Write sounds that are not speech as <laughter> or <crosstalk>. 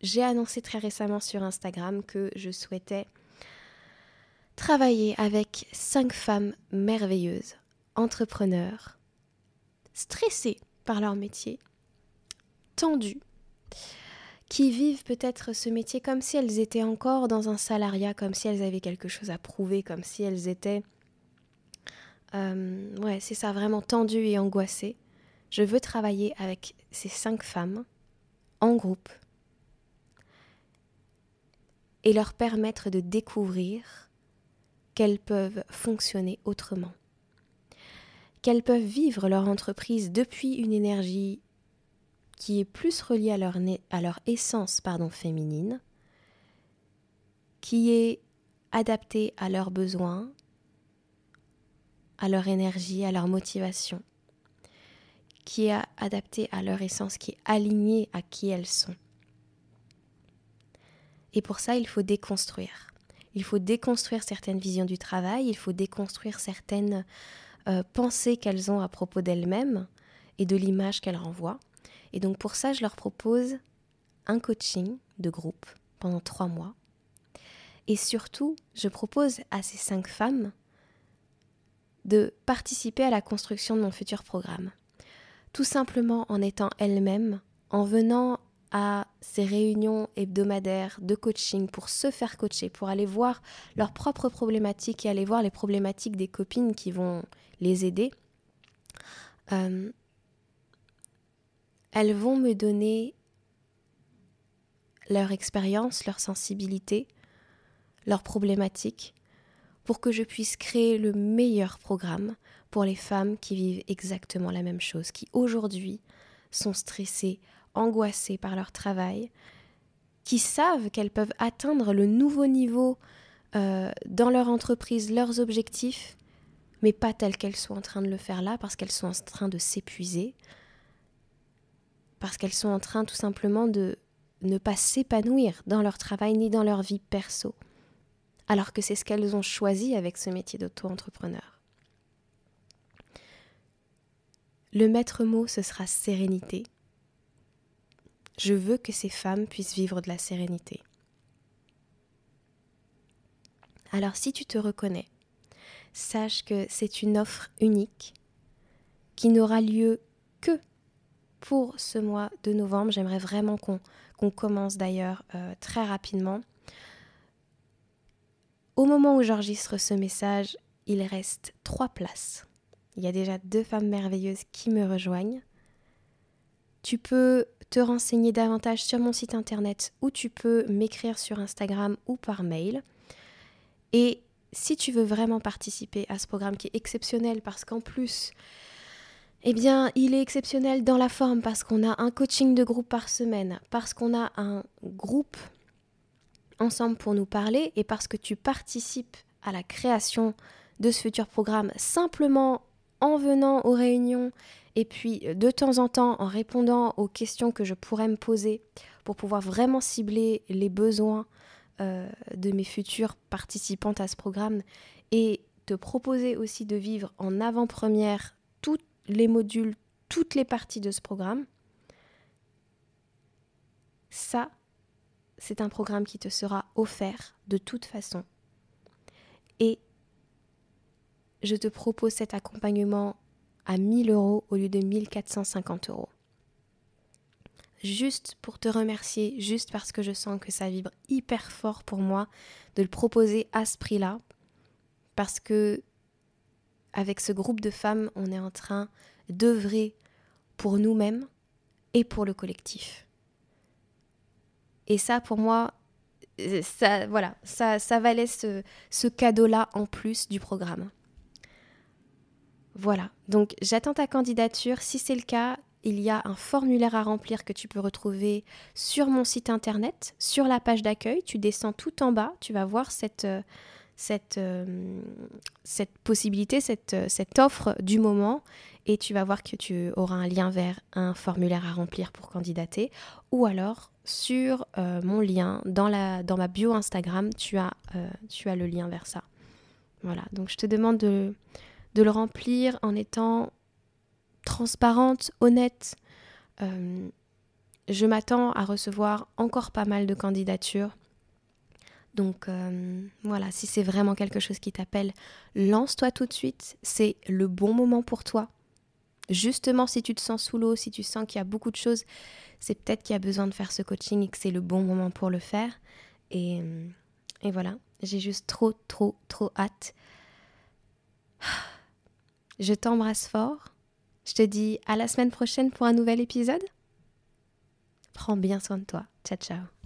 j'ai annoncé très récemment sur Instagram que je souhaitais travailler avec cinq femmes merveilleuses, entrepreneurs, stressées par leur métier, tendues, qui vivent peut-être ce métier comme si elles étaient encore dans un salariat, comme si elles avaient quelque chose à prouver, comme si elles étaient... Euh, ouais, c'est ça, vraiment tendues et angoissées. Je veux travailler avec ces cinq femmes en groupe et leur permettre de découvrir qu'elles peuvent fonctionner autrement, qu'elles peuvent vivre leur entreprise depuis une énergie qui est plus reliée à leur, essence pardon, féminine, qui est adaptée à leurs besoins, à leur énergie, à leur motivation, qui est adaptée à leur essence, qui est alignée à qui elles sont. Et pour ça, il faut déconstruire. Il faut déconstruire certaines visions du travail, il faut déconstruire certaines euh, pensées qu'elles ont à propos d'elles-mêmes et de l'image qu'elles renvoient. Et donc pour ça, je leur propose un coaching de groupe pendant trois mois. Et surtout, je propose à ces cinq femmes de participer à la construction de mon futur programme. Tout simplement en étant elles-mêmes, en venant à ces réunions hebdomadaires de coaching pour se faire coacher, pour aller voir leurs propres problématiques et aller voir les problématiques des copines qui vont les aider, euh, elles vont me donner leur expérience, leur sensibilité, leurs problématiques, pour que je puisse créer le meilleur programme pour les femmes qui vivent exactement la même chose, qui aujourd'hui sont stressées, angoissées par leur travail, qui savent qu'elles peuvent atteindre le nouveau niveau euh, dans leur entreprise, leurs objectifs, mais pas telles qu'elles sont en train de le faire là, parce qu'elles sont en train de s'épuiser, parce qu'elles sont en train tout simplement de ne pas s'épanouir dans leur travail ni dans leur vie perso, alors que c'est ce qu'elles ont choisi avec ce métier d'auto-entrepreneur. Le maître mot, ce sera sérénité, je veux que ces femmes puissent vivre de la sérénité. Alors si tu te reconnais, sache que c'est une offre unique qui n'aura lieu que pour ce mois de novembre. J'aimerais vraiment qu'on commence d'ailleurs euh, très rapidement. Au moment où j'enregistre ce message, il reste trois places. Il y a déjà deux femmes merveilleuses qui me rejoignent. Tu peux te renseigner davantage sur mon site internet ou tu peux m'écrire sur Instagram ou par mail. Et si tu veux vraiment participer à ce programme qui est exceptionnel parce qu'en plus, eh bien, il est exceptionnel dans la forme parce qu'on a un coaching de groupe par semaine, parce qu'on a un groupe ensemble pour nous parler et parce que tu participes à la création de ce futur programme simplement en venant aux réunions et puis, euh, de temps en temps, en répondant aux questions que je pourrais me poser pour pouvoir vraiment cibler les besoins euh, de mes futures participantes à ce programme et te proposer aussi de vivre en avant-première tous les modules, toutes les parties de ce programme, ça, c'est un programme qui te sera offert de toute façon. Et je te propose cet accompagnement à 1000 euros au lieu de 1450 euros. Juste pour te remercier, juste parce que je sens que ça vibre hyper fort pour moi de le proposer à ce prix-là, parce que avec ce groupe de femmes, on est en train d'œuvrer pour nous-mêmes et pour le collectif. Et ça, pour moi, ça, voilà, ça, ça valait ce cadeau-là en plus du programme. Voilà, donc j'attends ta candidature. Si c'est le cas, il y a un formulaire à remplir que tu peux retrouver sur mon site internet, sur la page d'accueil. Tu descends tout en bas, tu vas voir cette, euh, euh, possibilité, cette, euh, cette offre du moment et tu vas voir que tu auras un lien vers un formulaire à remplir pour candidater ou alors sur mon lien dans ma bio Instagram, tu as, tu as le lien vers ça. Voilà, donc je te demande de de le remplir en étant transparente, honnête, euh, je m'attends à recevoir encore pas mal de candidatures. Donc euh, voilà, si c'est vraiment quelque chose qui t'appelle, lance-toi tout de suite. C'est le bon moment pour toi. Justement, si tu te sens sous l'eau, si tu sens qu'il y a beaucoup de choses, c'est peut-être qu'il y a besoin de faire ce coaching et que c'est le bon moment pour le faire. Et, et voilà, j'ai juste trop, trop, trop hâte. <sighs> Je t'embrasse fort. Je te dis à la semaine prochaine pour un nouvel épisode. Prends bien soin de toi. Ciao, ciao.